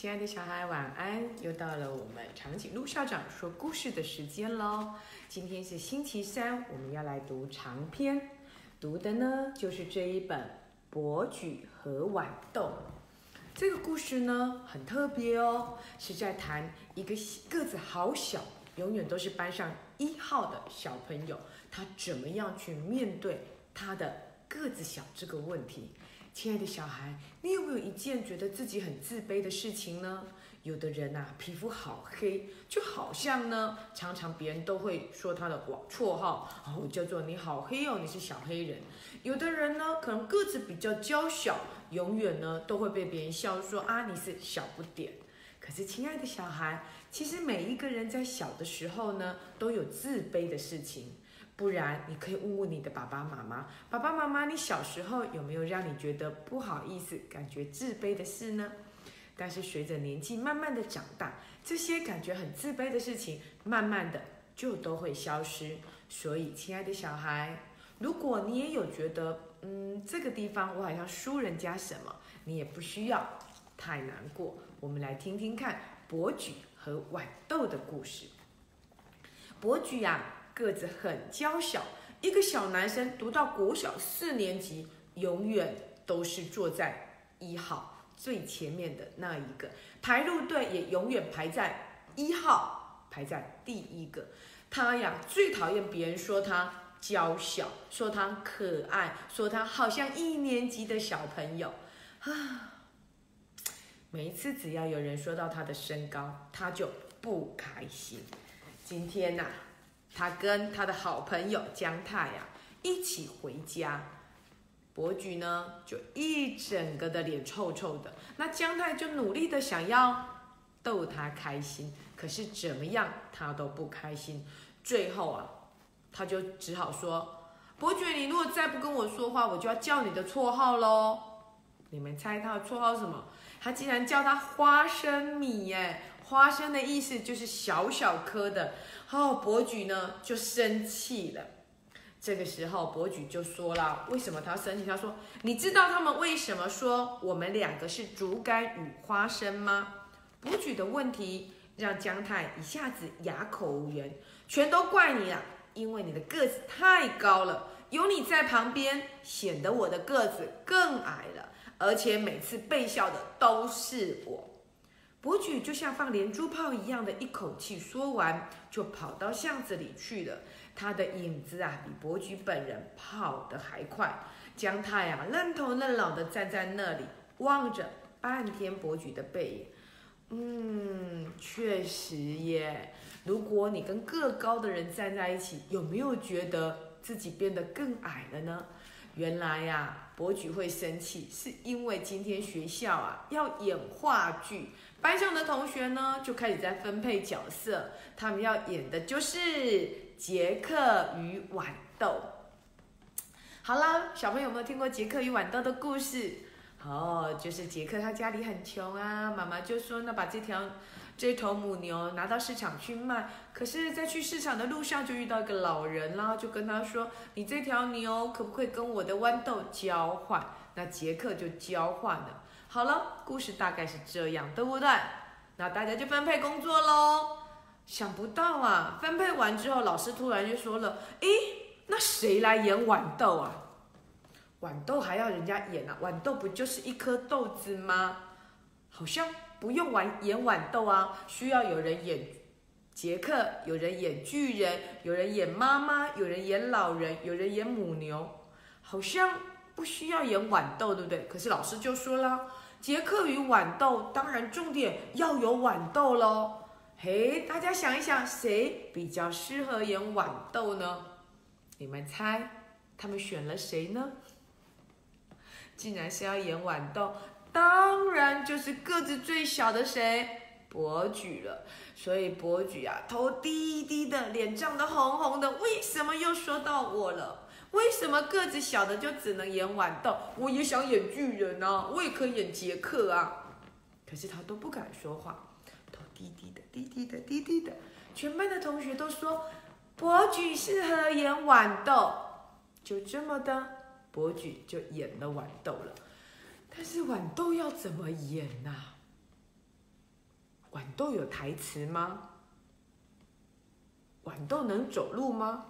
亲爱的小孩，晚安！又到了我们长颈鹿校长说故事的时间喽。今天是星期三，我们要来读长篇，读的呢就是这一本《伯举和豌豆》。这个故事呢很特别哦，是在谈一个个子好小，永远都是班上一号的小朋友，他怎么样去面对他的个子小这个问题。亲爱的小孩，你有没有一件觉得自己很自卑的事情呢？有的人呐，皮肤好黑，就好像呢，常常别人都会说他的绰绰号，哦，叫做你好黑哦，你是小黑人。有的人呢，可能个子比较娇小，永远呢都会被别人笑说啊，你是小不点。可是，亲爱的小孩，其实每一个人在小的时候呢，都有自卑的事情。不然，你可以问问你的爸爸妈妈，爸爸妈妈，你小时候有没有让你觉得不好意思、感觉自卑的事呢？但是随着年纪慢慢的长大，这些感觉很自卑的事情，慢慢的就都会消失。所以，亲爱的小孩，如果你也有觉得，嗯，这个地方我好像输人家什么，你也不需要太难过。我们来听听看伯举和豌豆的故事。伯举呀。个子很娇小，一个小男生读到国小四年级，永远都是坐在一号最前面的那一个，排路队也永远排在一号，排在第一个。他呀，最讨厌别人说他娇小，说他可爱，说他好像一年级的小朋友啊。每一次只要有人说到他的身高，他就不开心。今天呐。他跟他的好朋友姜太呀一起回家，伯爵呢就一整个的脸臭臭的。那姜太就努力的想要逗他开心，可是怎么样他都不开心。最后啊，他就只好说：“伯爵，你如果再不跟我说话，我就要叫你的绰号喽。”你们猜他的绰号什么？他竟然叫他花生米耶！花生的意思就是小小颗的。哦，伯举呢就生气了。这个时候，伯举就说了：“为什么他生气？”他说：“你知道他们为什么说我们两个是竹竿与花生吗？”伯举的问题让姜太一下子哑口无言。全都怪你啊！因为你的个子太高了，有你在旁边，显得我的个子更矮了，而且每次被笑的都是我。伯举就像放连珠炮一样的一口气说完，就跑到巷子里去了。他的影子啊，比伯举本人跑得还快。姜太啊，愣头愣脑的站在那里，望着半天伯举的背影。嗯，确实耶。如果你跟个高的人站在一起，有没有觉得自己变得更矮了呢？原来呀，伯举会生气，是因为今天学校啊要演话剧。班上的同学呢，就开始在分配角色，他们要演的就是杰克与豌豆。好了，小朋友有没有听过杰克与豌豆的故事？哦，就是杰克他家里很穷啊，妈妈就说那把这条这头母牛拿到市场去卖。可是，在去市场的路上就遇到一个老人啦，就跟他说：“你这条牛可不可以跟我的豌豆交换？”那杰克就交换了。好了，故事大概是这样，对不对？那大家就分配工作喽。想不到啊，分配完之后，老师突然就说了：“诶，那谁来演豌豆啊？豌豆还要人家演啊？豌豆不就是一颗豆子吗？好像不用玩演豌豆啊，需要有人演杰克，有人演巨人，有人演妈妈，有人演老人，有人演母牛，好像不需要演豌豆，对不对？可是老师就说了。”杰克与豌豆，当然重点要有豌豆喽。嘿，大家想一想，谁比较适合演豌豆呢？你们猜，他们选了谁呢？竟然是要演豌豆，当然就是个子最小的谁，伯爵了。所以伯爵啊，头低低的，脸涨得红红的。为什么又说到我了？为什么个子小的就只能演豌豆？我也想演巨人啊，我也可以演杰克啊。可是他都不敢说话，头低低的，低低的，低低的。全班的同学都说伯举适合演豌豆，就这么的，伯举就演了豌豆了。但是豌豆要怎么演呐？豌豆有台词吗？豌豆能走路吗？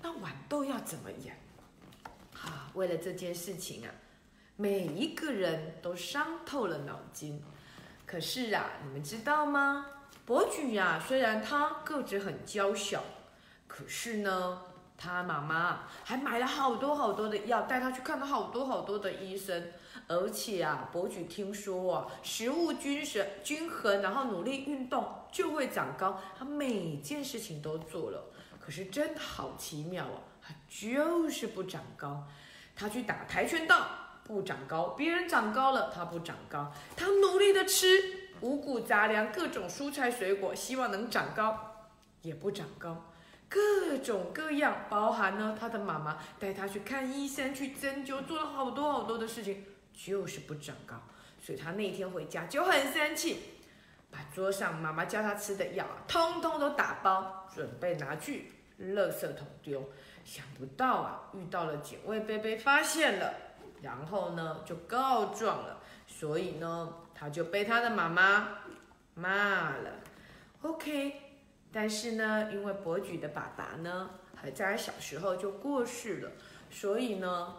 那豌豆要怎么演？好，为了这件事情啊，每一个人都伤透了脑筋。可是啊，你们知道吗？伯举呀，虽然他个子很娇小，可是呢，他妈妈还买了好多好多的药，带他去看了好多好多的医生。而且啊，伯举听说啊，食物均衡均衡，然后努力运动就会长高。他每件事情都做了，可是真的好奇妙啊，他就是不长高。他去打跆拳道不长高，别人长高了他不长高。他努力的吃五谷杂粮，各种蔬菜水果，希望能长高，也不长高。各种各样，包含呢，他的妈妈带他去看医生，去针灸，做了好多好多的事情。就是不长高，所以他那天回家就很生气，把桌上妈妈叫他吃的药通通都打包，准备拿去垃圾桶丢。想不到啊，遇到了警卫，被被发现了，然后呢就告状了，所以呢他就被他的妈妈骂了。OK，但是呢，因为伯举的爸爸呢还在小时候就过世了，所以呢，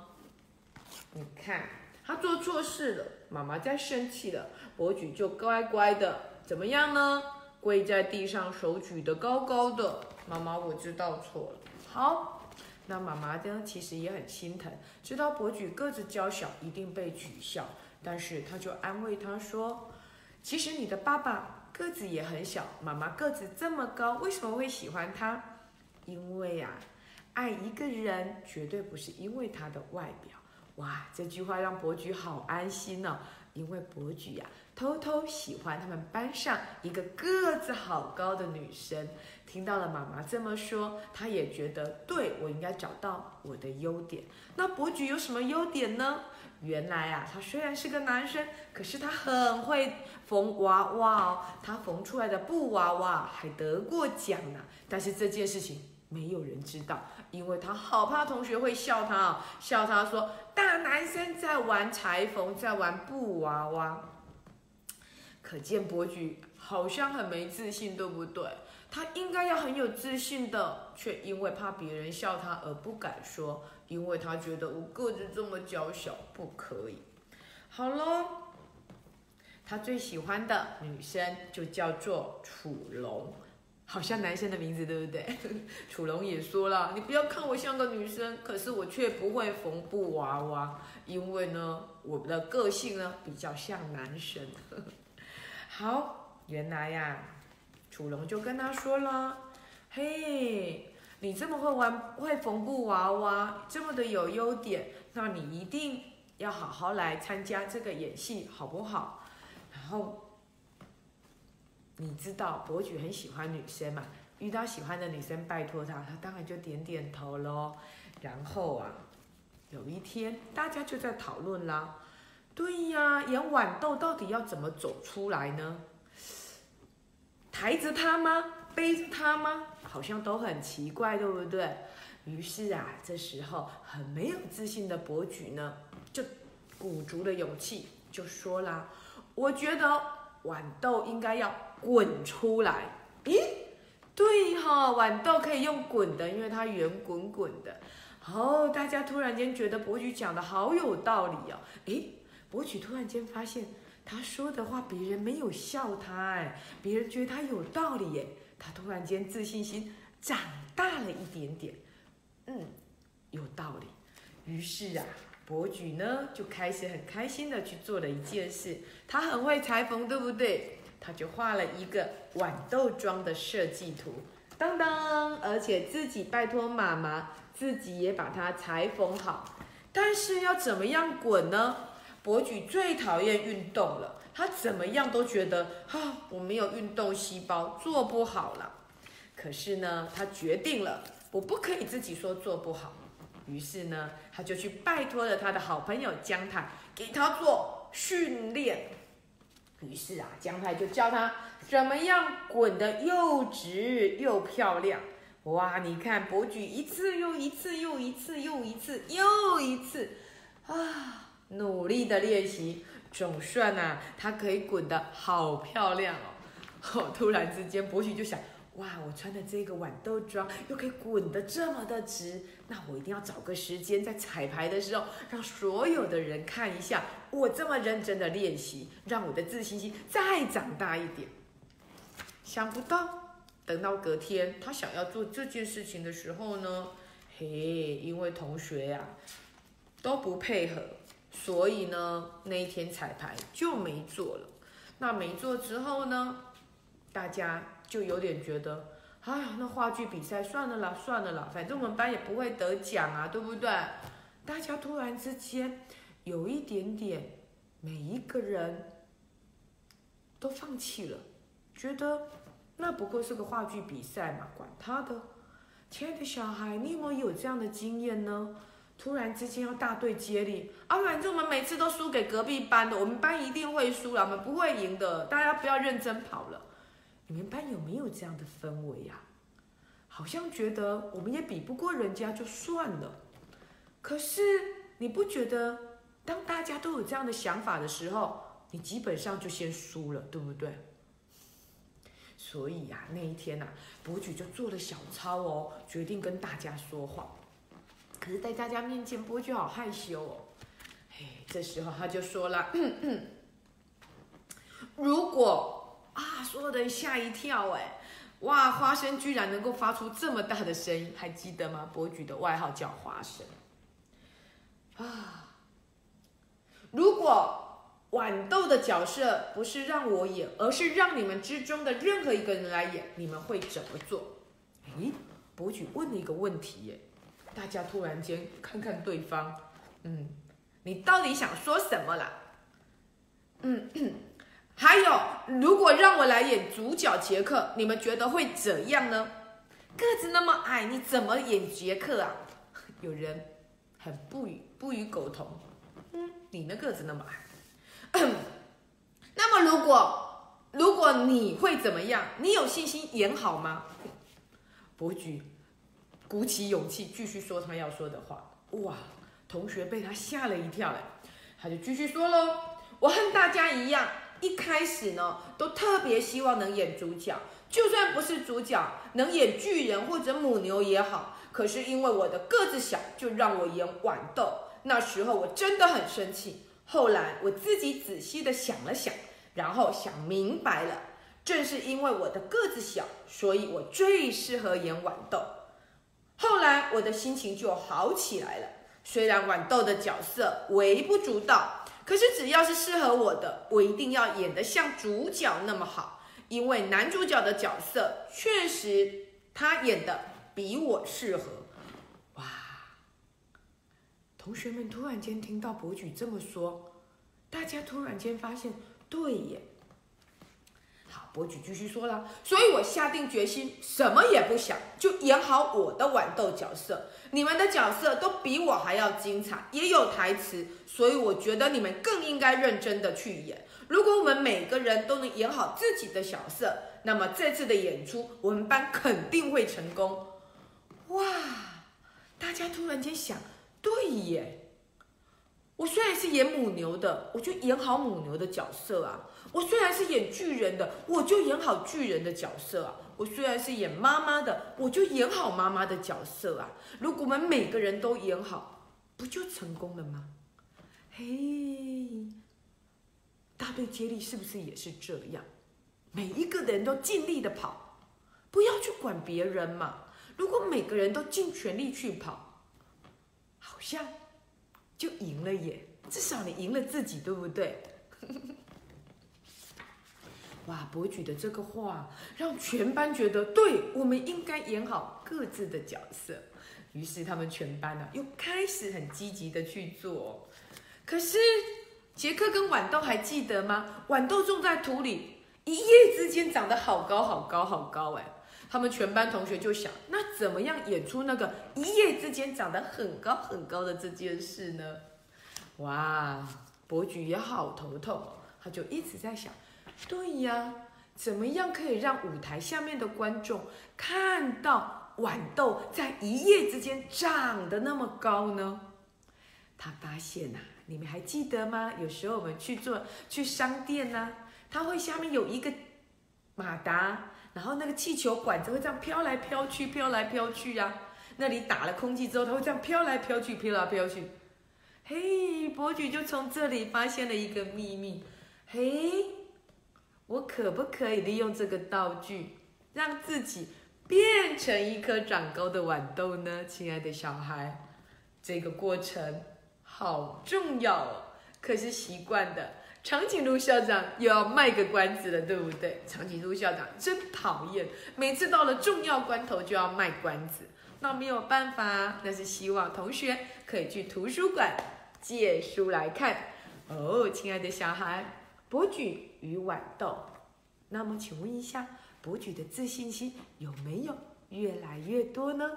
你看。他做错事了，妈妈在生气了，伯举就乖乖的怎么样呢？跪在地上，手举得高高的。妈妈，我知道错了。好，那妈妈呢？其实也很心疼，知道伯举个子娇小，一定被取笑，但是他就安慰他说：“其实你的爸爸个子也很小，妈妈个子这么高，为什么会喜欢他？因为呀，爱一个人绝对不是因为他的外表。”哇，这句话让伯举好安心呢，因为伯举呀偷偷喜欢他们班上一个个子好高的女生。听到了妈妈这么说，他也觉得对我应该找到我的优点。那伯举有什么优点呢？原来啊，他虽然是个男生，可是他很会缝娃娃哦，他缝出来的布娃娃还得过奖呢。但是这件事情没有人知道。因为他好怕同学会笑他啊，笑他说大男生在玩裁缝，在玩布娃娃。可见伯举好像很没自信，对不对？他应该要很有自信的，却因为怕别人笑他而不敢说，因为他觉得我个子这么娇小，不可以。好喽，他最喜欢的女生就叫做楚龙。好像男生的名字，对不对？楚龙也说了，你不要看我像个女生，可是我却不会缝布娃娃，因为呢，我的个性呢比较像男生。好，原来呀，楚龙就跟他说了，嘿，你这么会玩，会缝布娃娃，这么的有优点，那你一定要好好来参加这个演戏，好不好？然后。你知道伯举很喜欢女生嘛？遇到喜欢的女生，拜托他，他当然就点点头喽。然后啊，有一天大家就在讨论啦，对呀，演豌豆到底要怎么走出来呢？抬着他吗？背着他吗？好像都很奇怪，对不对？于是啊，这时候很没有自信的伯举呢，就鼓足了勇气，就说啦：“我觉得豌豆应该要。”滚出来！咦，对哈，豌豆可以用滚的，因为它圆滚滚的。哦，大家突然间觉得伯举讲的好有道理哦。诶，伯举突然间发现他说的话别人没有笑他，哎，别人觉得他有道理耶。他突然间自信心长大了一点点。嗯，有道理。于是啊，伯举呢就开始很开心的去做了一件事。他很会裁缝，对不对？他就画了一个豌豆装的设计图，当当，而且自己拜托妈妈，自己也把它裁缝好。但是要怎么样滚呢？伯举最讨厌运动了，他怎么样都觉得啊，我没有运动细胞，做不好了。可是呢，他决定了，我不可以自己说做不好。于是呢，他就去拜托了他的好朋友姜太，给他做训练。于是啊，姜太就教他怎么样滚得又直又漂亮。哇，你看伯举一次又一次又一次又一次又一次啊，努力的练习，总算啊，它可以滚得好漂亮哦。哦，突然之间，博许就想，哇，我穿的这个豌豆装又可以滚得这么的直，那我一定要找个时间在彩排的时候，让所有的人看一下我这么认真的练习，让我的自信心再长大一点。想不到，等到隔天他想要做这件事情的时候呢，嘿，因为同学呀都不配合，所以呢那一天彩排就没做了。那没做之后呢？大家就有点觉得，哎呀，那话剧比赛算了啦，算了啦，反正我们班也不会得奖啊，对不对？大家突然之间有一点点，每一个人都放弃了，觉得那不过是个话剧比赛嘛，管他的。亲爱的小孩，你有没有这样的经验呢？突然之间要大队接力，啊，反正我们每次都输给隔壁班的，我们班一定会输了，我们不会赢的，大家不要认真跑了。你们班有没有这样的氛围呀？好像觉得我们也比不过人家就算了。可是你不觉得，当大家都有这样的想法的时候，你基本上就先输了，对不对？所以呀，那一天呐，博举就做了小抄哦，决定跟大家说话。在大家面前，博举好害羞哦。嘿，这时候他就说了：“如果……”啊！所有的人吓一跳，哎，哇！花生居然能够发出这么大的声音，还记得吗？博举的外号叫花生。啊！如果豌豆的角色不是让我演，而是让你们之中的任何一个人来演，你们会怎么做？诶，博举问了一个问题，耶！大家突然间看看对方，嗯，你到底想说什么啦？嗯。还有，如果让我来演主角杰克，你们觉得会怎样呢？个子那么矮，你怎么演杰克啊？有人很不与不与苟同，嗯，你那个子那么矮。那么如果如果你会怎么样？你有信心演好吗？伯 爵鼓起勇气继续说他要说的话。哇，同学被他吓了一跳，哎，他就继续说喽：“我和大家一样。”一开始呢，都特别希望能演主角，就算不是主角，能演巨人或者母牛也好。可是因为我的个子小，就让我演豌豆。那时候我真的很生气。后来我自己仔细的想了想，然后想明白了，正是因为我的个子小，所以我最适合演豌豆。后来我的心情就好起来了。虽然豌豆的角色微不足道。可是只要是适合我的，我一定要演得像主角那么好，因为男主角的角色确实他演的比我适合。哇！同学们突然间听到博举这么说，大家突然间发现，对耶。好，博举继续说了，所以我下定决心，什么也不想，就演好我的豌豆角色。你们的角色都比我还要精彩，也有台词，所以我觉得你们更应该认真的去演。如果我们每个人都能演好自己的角色，那么这次的演出我们班肯定会成功。哇！大家突然间想，对耶，我虽然是演母牛的，我就演好母牛的角色啊；我虽然是演巨人的，我就演好巨人的角色啊。我虽然是演妈妈的，我就演好妈妈的角色啊！如果我们每个人都演好，不就成功了吗？嘿，大队接力是不是也是这样？每一个人都尽力的跑，不要去管别人嘛。如果每个人都尽全力去跑，好像就赢了耶！至少你赢了自己，对不对？哇！博举的这个话让全班觉得，对我们应该演好各自的角色。于是他们全班呢又开始很积极的去做。可是杰克跟豌豆还记得吗？豌豆种在土里，一夜之间长得好高好高好高哎！他们全班同学就想，那怎么样演出那个一夜之间长得很高很高的这件事呢？哇！博举也好头痛，他就一直在想。对呀，怎么样可以让舞台下面的观众看到豌豆在一夜之间长得那么高呢？他发现呐，你们还记得吗？有时候我们去做去商店呢、它会下面有一个马达，然后那个气球管子会这样飘来飘去，飘来飘去呀、那里打了空气之后，它会这样飘来飘去，飘来飘去。嘿，伯爵就从这里发现了一个秘密。可不可以利用这个道具，让自己变成一颗长高的豌豆呢？亲爱的小孩，这个过程好重要哦。可是习惯的，长颈鹿校长又要卖个关子了，对不对？长颈鹿校长真讨厌，每次到了重要关头就要卖关子。那没有办法，那是希望同学可以去图书馆借书来看。哦，亲爱的小孩，伯举与豌豆。那么，请问一下，伯举的自信心有没有越来越多呢？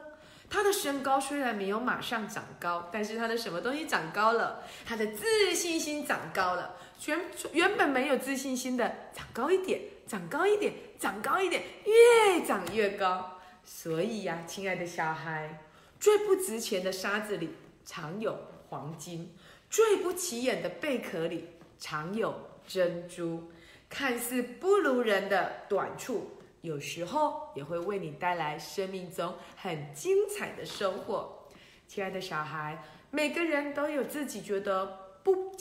他的身高虽然没有马上长高，但是他的什么东西长高了？他的自信心长高了。原原本没有自信心的，长高一点，长高一点，长高一点，越长越高。所以呀、亲爱的小孩，最不值钱的沙子里常有黄金，最不起眼的贝壳里常有珍珠。看似不如人的短处，有时候也会为你带来生命中很精彩的收获。亲爱的小孩，每个人都有自己觉得不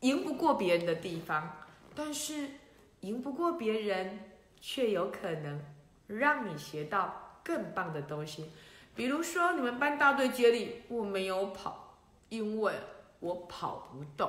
赢不过别人的地方，但是赢不过别人，却有可能让你学到更棒的东西。比如说，你们班大队接力，我没有跑，因为我跑不动。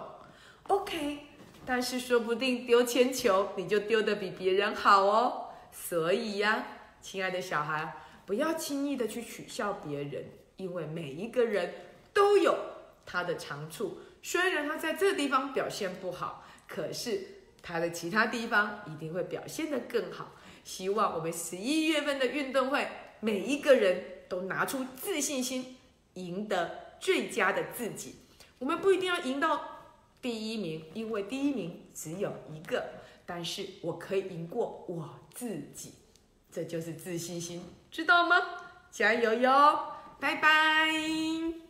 OK，但是说不定丢铅球你就丢得比别人好哦。所以呀，亲爱的小孩，不要轻易的去取笑别人，因为每一个人都有他的长处。虽然他在这地方表现不好，可是他的其他地方一定会表现得更好。希望我们十一月份的运动会，每一个人都拿出自信心，赢得最佳的自己。我们不一定要赢到第一名，因为第一名只有一个，但是我可以赢过我自己，这就是自信心，知道吗？加油哟！拜拜。